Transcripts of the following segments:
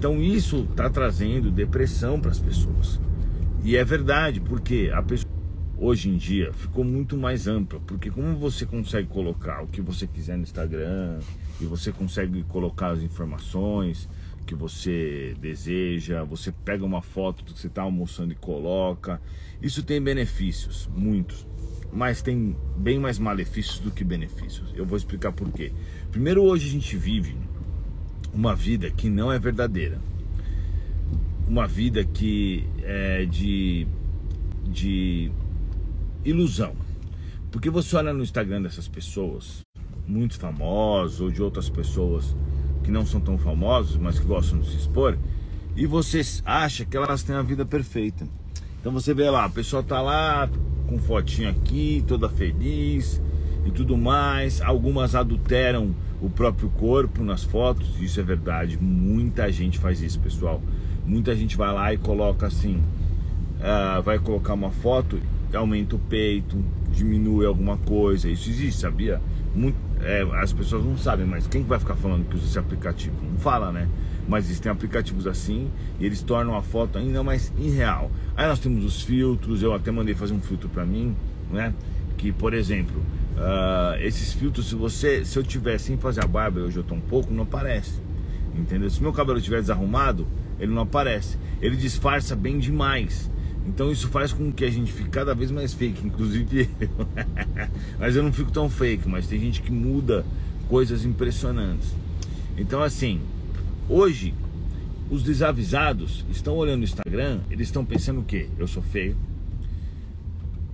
Então isso está trazendo depressão para as pessoas. E é verdade, porque a pessoa hoje em dia ficou muito mais ampla, porque como você consegue colocar o que você quiser no Instagram e você consegue colocar as informações que você deseja, você pega uma foto do que você está almoçando e coloca. Isso tem benefícios, muitos, mas tem bem mais malefícios do que benefícios. Eu vou explicar por quê. Primeiro, hoje a gente vive uma vida que não é verdadeira, uma vida que é de, de ilusão. Porque você olha no Instagram dessas pessoas, muito famosas, ou de outras pessoas que não são tão famosas, mas que gostam de se expor, e você acha que elas têm a vida perfeita. Então você vê lá, a pessoa tá lá com fotinho aqui, toda feliz e tudo mais. Algumas adulteram o próprio corpo nas fotos, isso é verdade. Muita gente faz isso, pessoal. Muita gente vai lá e coloca assim, uh, vai colocar uma foto, aumenta o peito, diminui alguma coisa. Isso existe, sabia? Muito, é, as pessoas não sabem, mas quem vai ficar falando que usa esse aplicativo? Não fala, né? Mas existem aplicativos assim e eles tornam a foto ainda mais irreal. Aí nós temos os filtros, eu até mandei fazer um filtro para mim, né? Que, por exemplo, uh, esses filtros, se você, se eu tiver sem fazer a barba, hoje eu tô um pouco, não aparece. Entendeu? Se meu cabelo estiver desarrumado, ele não aparece. Ele disfarça bem demais. Então isso faz com que a gente fique cada vez mais fake, inclusive eu. mas eu não fico tão fake, mas tem gente que muda coisas impressionantes. Então assim, hoje os desavisados estão olhando o Instagram, eles estão pensando o quê? Eu sou feio.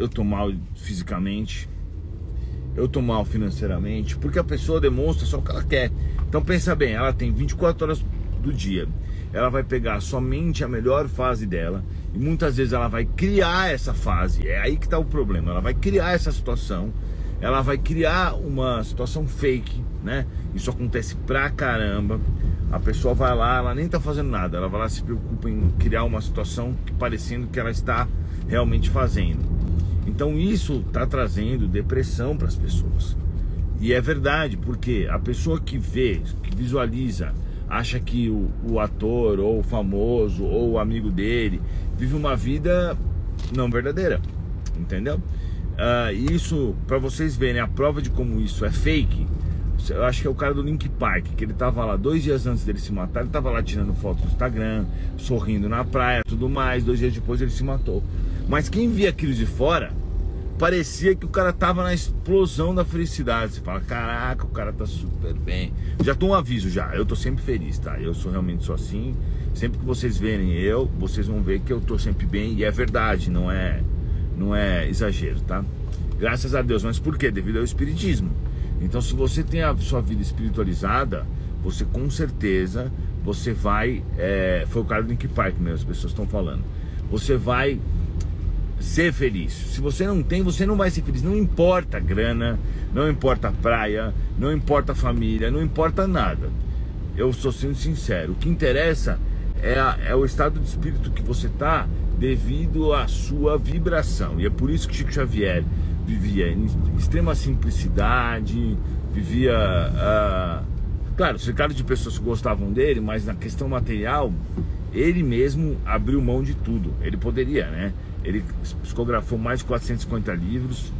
Eu tô mal fisicamente. Eu tô mal financeiramente, porque a pessoa demonstra só o que ela quer. Então pensa bem, ela tem 24 horas do dia ela vai pegar somente a melhor fase dela e muitas vezes ela vai criar essa fase. É aí que está o problema. Ela vai criar essa situação, ela vai criar uma situação fake, né? Isso acontece pra caramba. A pessoa vai lá, ela nem tá fazendo nada, ela vai lá se preocupa em criar uma situação que parecendo que ela está realmente fazendo. Então isso está trazendo depressão para as pessoas. E é verdade, porque a pessoa que vê, que visualiza acha que o, o ator ou o famoso ou o amigo dele vive uma vida não verdadeira, entendeu? Uh, isso, para vocês verem a prova de como isso é fake, eu acho que é o cara do Link Park, que ele tava lá dois dias antes dele se matar, ele tava lá tirando foto no Instagram, sorrindo na praia, tudo mais, dois dias depois ele se matou. Mas quem via aquilo de fora parecia que o cara tava na explosão da felicidade. Você fala, caraca, o cara tá super bem. Já tô um aviso já, eu tô sempre feliz, tá? Eu sou realmente sou assim. Sempre que vocês verem eu, vocês vão ver que eu tô sempre bem e é verdade, não é não é exagero, tá? Graças a Deus, mas por quê? Devido ao espiritismo. Então, se você tem a sua vida espiritualizada, você com certeza você vai. É, foi o cara do Link Park mesmo, as pessoas estão falando. Você vai ser feliz. Se você não tem, você não vai ser feliz. Não importa a grana, não importa a praia, não importa a família, não importa nada. Eu estou sendo sincero. O que interessa é, a, é o estado de espírito que você está devido à sua vibração. E é por isso que Chico Xavier vivia em extrema simplicidade, vivia. Uh, claro, cercado de pessoas que gostavam dele, mas na questão material, ele mesmo abriu mão de tudo. Ele poderia, né? Ele psicografou mais de 450 livros,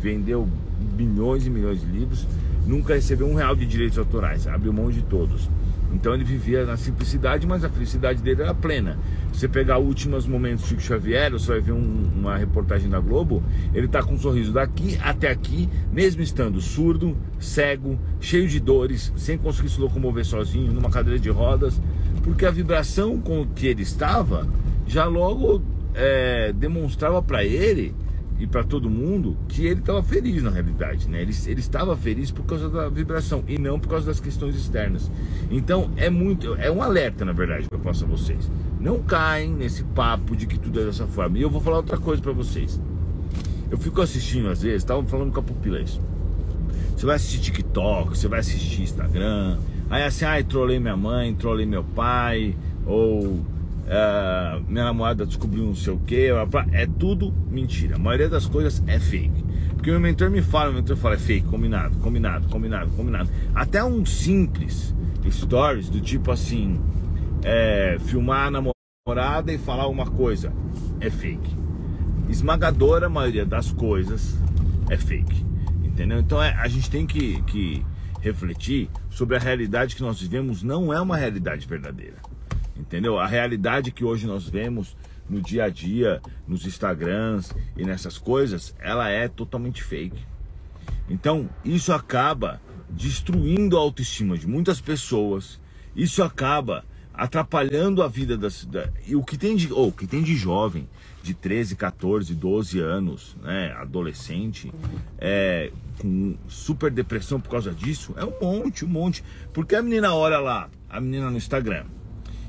vendeu milhões e milhões de livros, nunca recebeu um real de direitos autorais, abriu mão de todos. Então ele vivia na simplicidade, mas a felicidade dele era plena. Você pegar últimos momentos de Chico Xavier, você vai ver um, uma reportagem da Globo, ele está com um sorriso daqui até aqui, mesmo estando surdo, cego, cheio de dores, sem conseguir se locomover sozinho, numa cadeira de rodas, porque a vibração com que ele estava já logo é, demonstrava para ele e para todo mundo que ele estava feliz na realidade, né? Ele, ele estava feliz por causa da vibração e não por causa das questões externas. Então é muito, é um alerta na verdade que eu passo a vocês. Não caem nesse papo de que tudo é dessa forma. E eu vou falar outra coisa para vocês. Eu fico assistindo às vezes, estavam falando com a pupila isso. Você vai assistir TikTok, você vai assistir Instagram, aí assim, ai, trolei minha mãe, trolei meu pai, ou Uh, minha namorada descobriu não sei o que, é tudo mentira. A maioria das coisas é fake. Porque meu mentor me fala, meu mentor fala, é fake, combinado, combinado, combinado, combinado. Até um simples stories do tipo assim, é, filmar a namorada e falar uma coisa é fake. Esmagadora maioria das coisas é fake. Entendeu? Então é, a gente tem que, que refletir sobre a realidade que nós vivemos não é uma realidade verdadeira. Entendeu? A realidade que hoje nós vemos no dia a dia, nos Instagrams e nessas coisas, ela é totalmente fake. Então, isso acaba destruindo a autoestima de muitas pessoas. Isso acaba atrapalhando a vida da, e o que tem de ou oh, que tem de jovem de 13, 14, 12 anos, né, adolescente, é, com super depressão por causa disso, é um monte, um monte. Porque a menina olha lá, a menina no Instagram,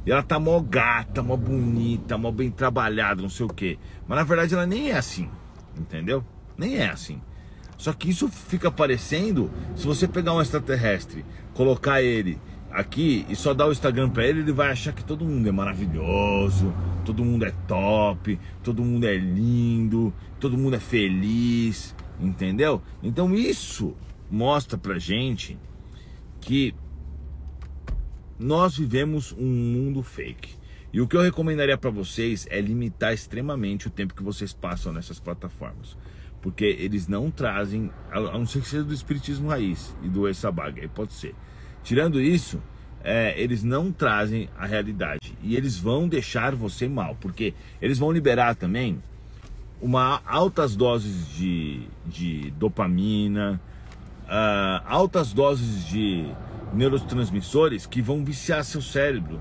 e ela tá mó gata, mó bonita, mó bem trabalhada, não sei o quê. Mas na verdade ela nem é assim, entendeu? Nem é assim. Só que isso fica parecendo, se você pegar um extraterrestre, colocar ele aqui e só dar o Instagram para ele, ele vai achar que todo mundo é maravilhoso, todo mundo é top, todo mundo é lindo, todo mundo é feliz, entendeu? Então isso mostra pra gente que nós vivemos um mundo fake. E o que eu recomendaria para vocês é limitar extremamente o tempo que vocês passam nessas plataformas. Porque eles não trazem, a não ser que seja do espiritismo raiz e do Essabag, aí pode ser. Tirando isso, é, eles não trazem a realidade e eles vão deixar você mal, porque eles vão liberar também uma altas doses de, de dopamina, uh, altas doses de neurotransmissores que vão viciar seu cérebro,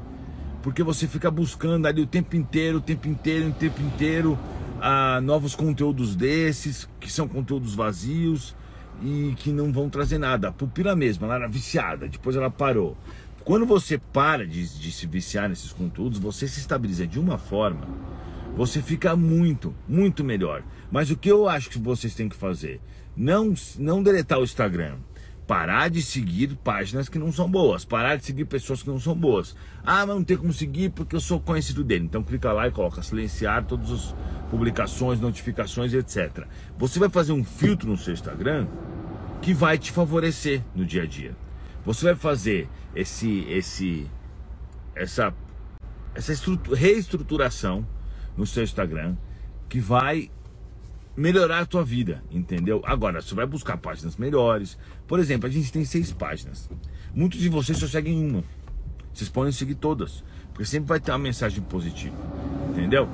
porque você fica buscando ali o tempo inteiro, o tempo inteiro, o tempo inteiro uh, novos conteúdos desses que são conteúdos vazios e que não vão trazer nada. A pupila mesmo, ela era viciada, depois ela parou. Quando você para de, de se viciar nesses conteúdos, você se estabiliza de uma forma, você fica muito, muito melhor. Mas o que eu acho que vocês têm que fazer? Não, não deletar o Instagram. Parar de seguir páginas que não são boas. Parar de seguir pessoas que não são boas. Ah, mas não tem como seguir porque eu sou conhecido dele. Então clica lá e coloca silenciar todas as publicações, notificações, etc. Você vai fazer um filtro no seu Instagram que vai te favorecer no dia a dia. Você vai fazer esse, esse, essa, essa reestruturação no seu Instagram que vai melhorar a tua vida, entendeu? Agora, você vai buscar páginas melhores. Por exemplo, a gente tem seis páginas. Muitos de vocês só seguem uma. Vocês podem seguir todas, porque sempre vai ter uma mensagem positiva, entendeu?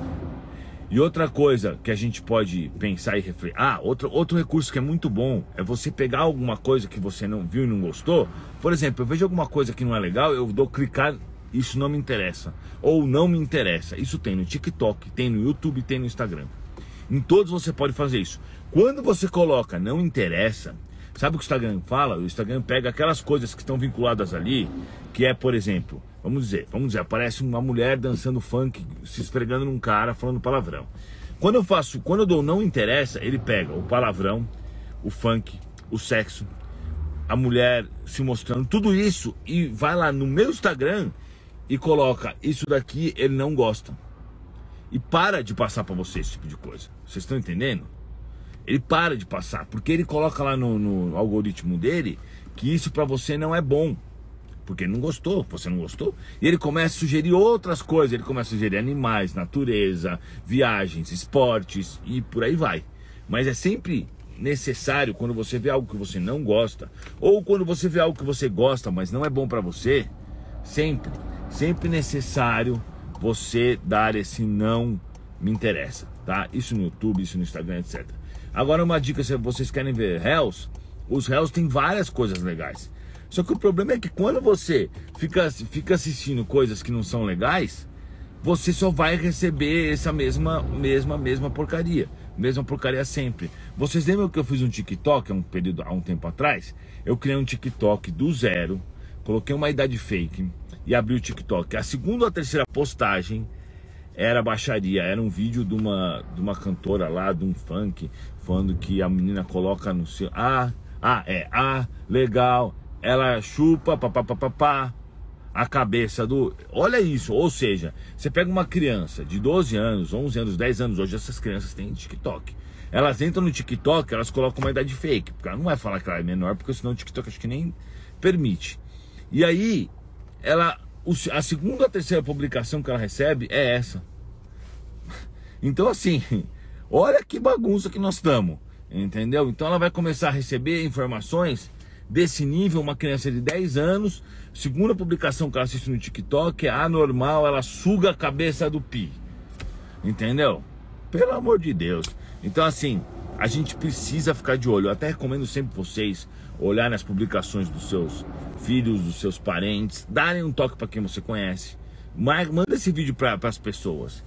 E outra coisa que a gente pode pensar e refletir. Ah, outro, outro recurso que é muito bom é você pegar alguma coisa que você não viu e não gostou. Por exemplo, eu vejo alguma coisa que não é legal, eu dou clicar, isso não me interessa. Ou não me interessa. Isso tem no TikTok, tem no YouTube, tem no Instagram. Em todos você pode fazer isso. Quando você coloca não interessa, sabe o que o Instagram fala? O Instagram pega aquelas coisas que estão vinculadas ali, que é, por exemplo, Vamos dizer, vamos dizer, aparece uma mulher dançando funk, se esfregando num cara, falando palavrão. Quando eu faço, quando eu dou não interessa, ele pega o palavrão, o funk, o sexo, a mulher se mostrando, tudo isso e vai lá no meu Instagram e coloca isso daqui ele não gosta. E para de passar para você esse tipo de coisa. Vocês estão entendendo? Ele para de passar, porque ele coloca lá no, no algoritmo dele que isso para você não é bom porque ele não gostou, você não gostou. E ele começa a sugerir outras coisas, ele começa a sugerir animais, natureza, viagens, esportes e por aí vai. Mas é sempre necessário quando você vê algo que você não gosta, ou quando você vê algo que você gosta, mas não é bom para você, sempre, sempre necessário você dar esse não me interessa, tá? Isso no YouTube, isso no Instagram, etc. Agora uma dica, se vocês querem ver réus, os réus têm várias coisas legais. Só que o problema é que quando você fica, fica assistindo coisas que não são legais, você só vai receber essa mesma, mesma, mesma porcaria. Mesma porcaria sempre. Vocês lembram que eu fiz um TikTok há um período, há um tempo atrás? Eu criei um TikTok do zero, coloquei uma idade fake e abri o TikTok. A segunda ou a terceira postagem era baixaria, era um vídeo de uma, de uma cantora lá, de um funk, falando que a menina coloca no seu. Ah, ah, é, ah, legal, ela chupa papapá, a cabeça do. Olha isso, ou seja, você pega uma criança de 12 anos, 11 anos, 10 anos, hoje essas crianças têm TikTok. Elas entram no TikTok, elas colocam uma idade fake, porque ela não vai falar que ela é menor, porque senão o TikTok acho que nem permite. E aí, ela a segunda, a terceira publicação que ela recebe é essa. Então, assim, olha que bagunça que nós estamos, entendeu? Então, ela vai começar a receber informações desse nível. Uma criança de 10 anos, segunda publicação que ela assiste no TikTok é anormal, ela suga a cabeça do pi, entendeu? Pelo amor de Deus. Então, assim, a gente precisa ficar de olho. Eu até recomendo sempre vocês olhar nas publicações dos seus filhos, dos seus parentes, darem um toque para quem você conhece. Manda esse vídeo para as pessoas.